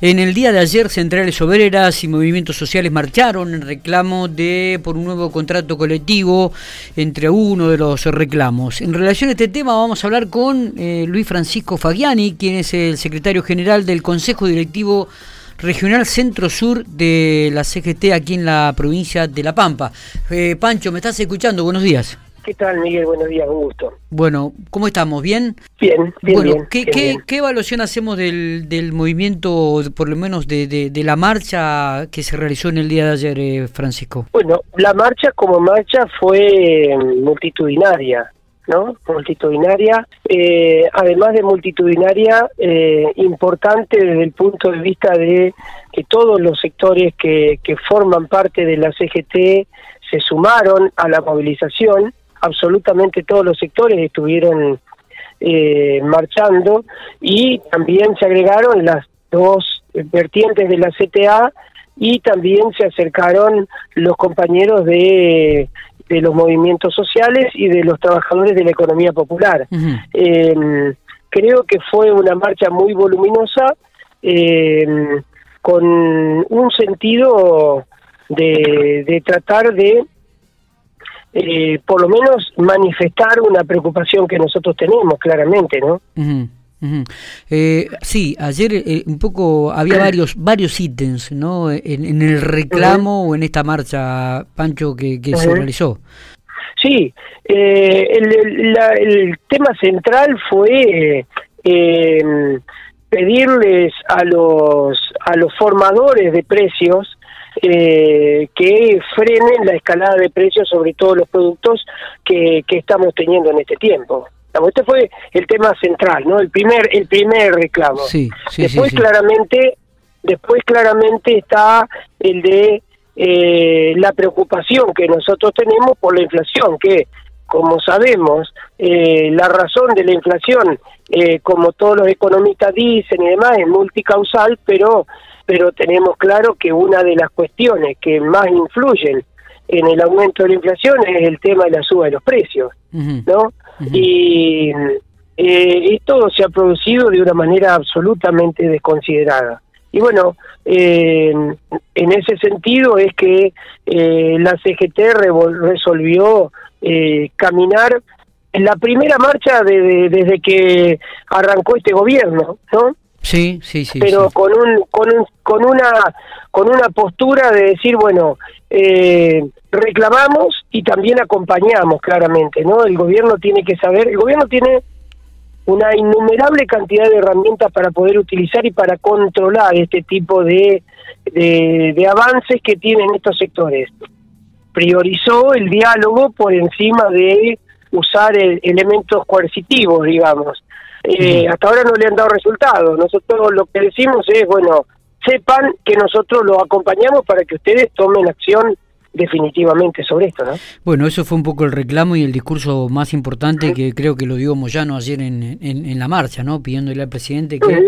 En el día de ayer, centrales obreras y movimientos sociales marcharon en reclamo de por un nuevo contrato colectivo entre uno de los reclamos. En relación a este tema vamos a hablar con eh, Luis Francisco Fagiani, quien es el secretario general del Consejo Directivo Regional Centro Sur de la CGT aquí en la provincia de La Pampa. Eh, Pancho, ¿me estás escuchando? Buenos días. ¿Qué tal, Miguel? Buenos días, un gusto. Bueno, ¿cómo estamos? ¿Bien? Bien, bien, bueno, bien, ¿qué, bien, qué, bien. qué evaluación hacemos del, del movimiento, por lo menos de, de, de la marcha que se realizó en el día de ayer, eh, Francisco? Bueno, la marcha como marcha fue multitudinaria, ¿no? Multitudinaria, eh, además de multitudinaria, eh, importante desde el punto de vista de que todos los sectores que, que forman parte de la CGT se sumaron a la movilización, absolutamente todos los sectores estuvieron eh, marchando y también se agregaron las dos vertientes de la CTA y también se acercaron los compañeros de, de los movimientos sociales y de los trabajadores de la economía popular. Eh, creo que fue una marcha muy voluminosa, eh, con un sentido de, de tratar de, eh, por lo menos, manifestar una preocupación que nosotros tenemos, claramente, ¿no? Ujú. Eh, sí, ayer eh, un poco había varios varios ítems, ¿no? En, en el reclamo o en esta marcha, Pancho, que, que se realizó. Sí, eh, el, el- la- el tema central fue eh, pedirles a los a los formadores de precios eh, que frenen la escalada de precios sobre todos los productos que, que estamos teniendo en este tiempo. Este fue el tema central, ¿no? El primer el primer reclamo. Sí, sí, después sí. claramente después claramente está el de eh, la preocupación que nosotros tenemos por la inflación que como sabemos eh, la razón de la inflación eh, como todos los economistas dicen y demás es multicausal pero pero tenemos claro que una de las cuestiones que más influyen en el aumento de la inflación es el tema de la suba de los precios. ¿no? Y eh, esto se ha producido de una manera absolutamente desconsiderada. Y bueno, eh, en ese sentido es que eh, la CGT resolvió eh, caminar en la primera marcha de- de- desde que arrancó este gobierno, ¿no? Sí, sí, sí. pero sí. con un con un, con una con una postura de decir bueno eh, reclamamos y también acompañamos claramente no el gobierno tiene que saber el gobierno tiene una innumerable cantidad de herramientas para poder utilizar y para controlar este tipo de, de, de avances que tienen estos sectores. Priorizó el diálogo por encima de usar el- elementos coercitivos, digamos. Eh. Hasta ahora no le han dado resultados. Nosotros lo que decimos es, bueno, sepan que nosotros los acompañamos para que ustedes tomen acción definitivamente sobre esto, ¿no? Bueno, eso fue un poco el reclamo y el discurso más importante que creo que lo dio Moyano ayer en, en, en la marcha, ¿no? Pidiéndole al presidente que.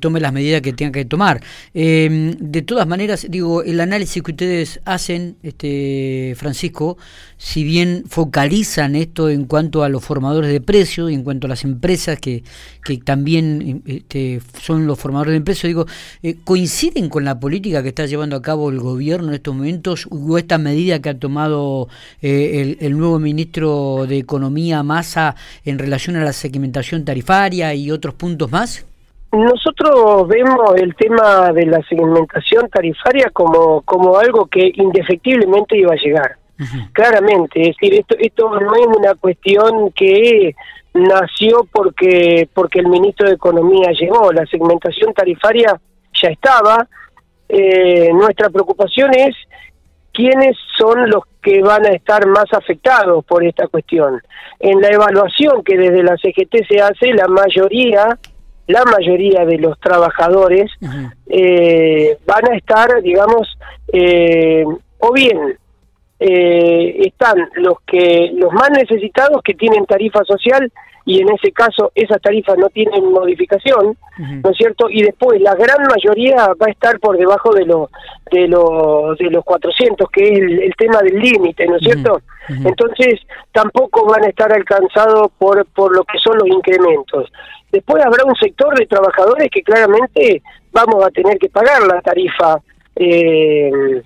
Tome las medidas que tenga que tomar. Eh, de todas maneras, digo, el análisis que ustedes hacen, este Francisco, si bien focalizan esto en cuanto a los formadores de precios y en cuanto a las empresas que, que también eh, este, son los formadores de precios, digo, eh, ¿coinciden con la política que está llevando a cabo el gobierno en estos momentos o esta medida que ha tomado eh, el, el nuevo ministro de Economía, Massa, en relación a la segmentación tarifaria y otros puntos más? Nosotros vemos el tema de la segmentación tarifaria como, como algo que indefectiblemente iba a llegar, claramente. Es decir, esto, esto no es una cuestión que nació porque, porque el ministro de Economía llegó. La segmentación tarifaria ya estaba. Eh, nuestra preocupación es quiénes son los que van a estar más afectados por esta cuestión. En la evaluación que desde la CGT se hace, la mayoría la mayoría de los trabajadores eh, van a estar, digamos, eh, o bien eh, están los que los más necesitados que tienen tarifa social y en ese caso esas tarifas no tienen modificación, ¿no es cierto? Y después la gran mayoría va a estar por debajo de los de los de los 400, que es el, tema del límite, ¿no es cierto? Entonces tampoco van a estar alcanzados por por lo que son los incrementos. Después habrá un sector de trabajadores que claramente vamos a tener que pagar la tarifa eh,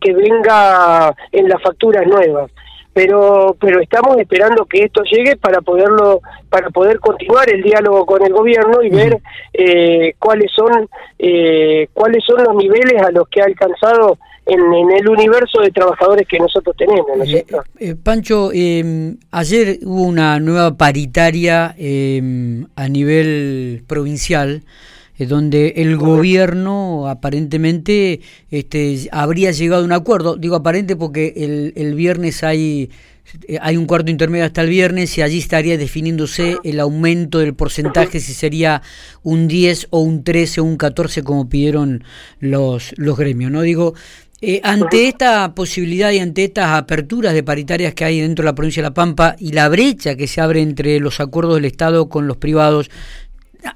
que venga en las facturas nuevas pero pero estamos esperando que esto llegue para poderlo para poder continuar el diálogo con el gobierno y ver eh, cuáles son eh, cuáles son los niveles a los que ha alcanzado en, el universo de trabajadores que nosotros tenemos ¿no es eh, Pancho em, ayer hubo una nueva paritaria em, a nivel provincial donde el gobierno aparentemente este, habría llegado a un acuerdo. Digo aparente porque el, el viernes hay, hay un cuarto intermedio hasta el viernes y allí estaría definiéndose el aumento del porcentaje, si sería un 10 o un 13 o un 14 como pidieron los, los gremios. ¿no? Digo, eh, ante esta posibilidad y ante estas aperturas de paritarias que hay dentro de la provincia de La Pampa y la brecha que se abre entre los acuerdos del Estado con los privados,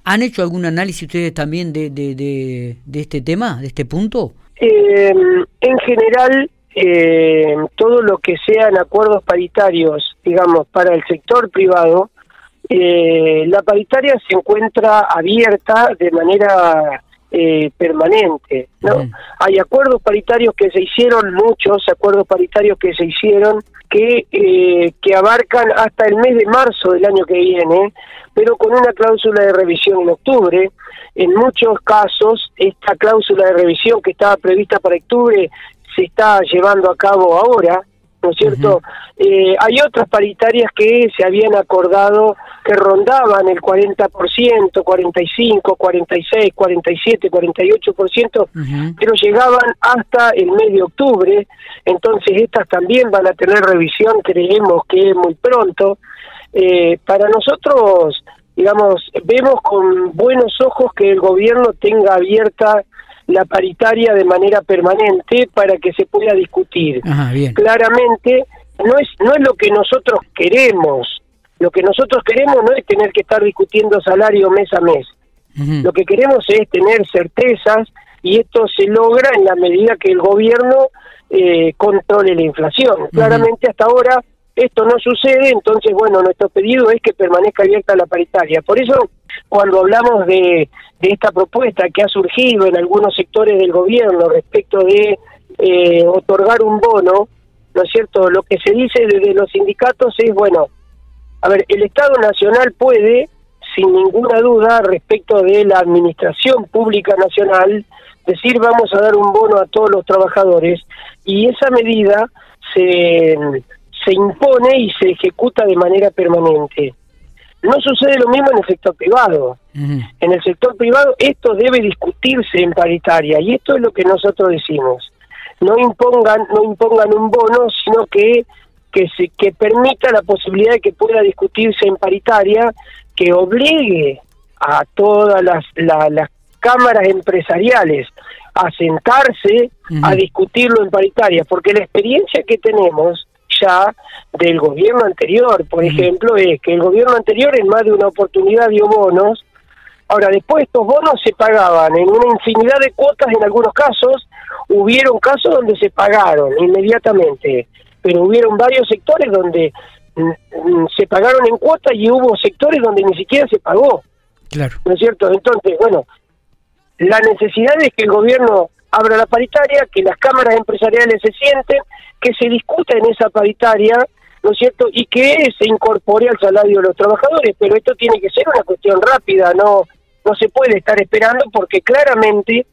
¿Han hecho algún análisis ustedes también de, de, este tema, de este punto? Eh, en general, eh, todo lo que sean acuerdos paritarios, digamos, para el sector privado, eh, la paritaria se encuentra abierta de manera eh, permanente, ¿no? Hay acuerdos paritarios que se hicieron, muchos acuerdos paritarios que se hicieron que, eh, que abarcan hasta el mes de marzo del año que viene, pero con una cláusula de revisión en octubre. En muchos casos, esta cláusula de revisión que estaba prevista para octubre se está llevando a cabo ahora, ¿no es cierto? eh, hay otras paritarias que se habían acordado que rondaban el 40%, 45, 46, 47, 48%, pero llegaban hasta el mes de octubre, entonces estas también van a tener revisión, creemos que muy pronto. Eh, para nosotros, digamos, vemos con buenos ojos que el gobierno tenga abierta la paritaria de manera permanente para que se pueda discutir. Claramente no es no es lo que nosotros queremos. Lo que nosotros queremos no es tener que estar discutiendo salario mes a mes. Lo que queremos es tener certezas y esto se logra en la medida que el gobierno eh, controle la inflación. Claramente hasta ahora esto no sucede, entonces bueno, nuestro pedido es que permanezca abierta la paritaria. Por eso cuando hablamos de, de esta propuesta que ha surgido en algunos sectores del gobierno respecto de eh, otorgar un bono, ¿no es cierto? Lo que se dice desde los sindicatos es, bueno, a ver, el Estado Nacional puede, sin ninguna duda, respecto de la Administración Pública Nacional, decir vamos a dar un bono a todos los trabajadores y esa medida se, se impone y se ejecuta de manera permanente. No sucede lo mismo en el sector privado. En el sector privado esto debe discutirse en paritaria y esto es lo que nosotros decimos. No impongan, no impongan un bono, sino que que se que permita la posibilidad de que pueda discutirse en paritaria, que obligue a todas las, las cámaras empresariales a sentarse a discutirlo en paritaria, porque la experiencia que tenemos ya del gobierno anterior, por ejemplo, es que el gobierno anterior en más de una oportunidad dio bonos, ahora después estos bonos se pagaban en una infinidad de cuotas en algunos casos, hubieron casos donde se pagaron inmediatamente, pero hubieron varios sectores donde mm, mm, se pagaron en cuotas y hubo sectores donde ni siquiera se pagó. Claro. ¿No es cierto? Entonces, bueno, la necesidad es que el gobierno abra la paritaria, que las cámaras empresariales se sienten, que se discuta en esa paritaria, ¿no es cierto? Y que se incorpore al salario de los trabajadores, pero esto tiene que ser una cuestión rápida, no no se puede estar esperando porque claramente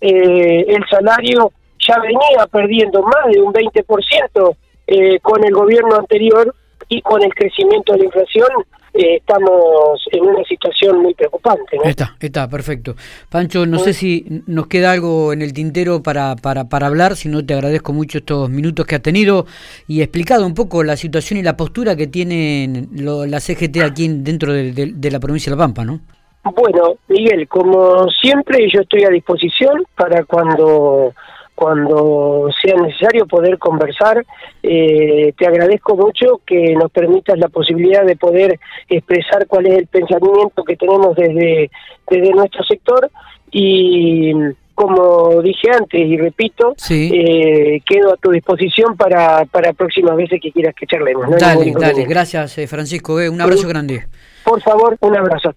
eh, el salario ya venía perdiendo más de un 20% eh, con el gobierno anterior y con el crecimiento de la inflación eh, estamos en una situación muy preocupante. ¿no? Está, está, perfecto. Pancho, no sé si nos queda algo en el tintero para, para, para hablar, si no te agradezco mucho estos minutos que has tenido y explicado un poco la situación y la postura que tienen la CGT aquí dentro de, de la provincia de La Pampa, ¿no? Bueno, Miguel, como siempre yo estoy a disposición para cuando cuando sea necesario poder conversar. Eh, te agradezco mucho que nos permitas la posibilidad de poder expresar cuál es el pensamiento que tenemos desde, desde nuestro sector y como dije antes y repito, eh, quedo a tu disposición para, para próximas veces que quieras que charlemos. dale, dale, gracias eh, Francisco, un abrazo grande. Por favor, un abrazo.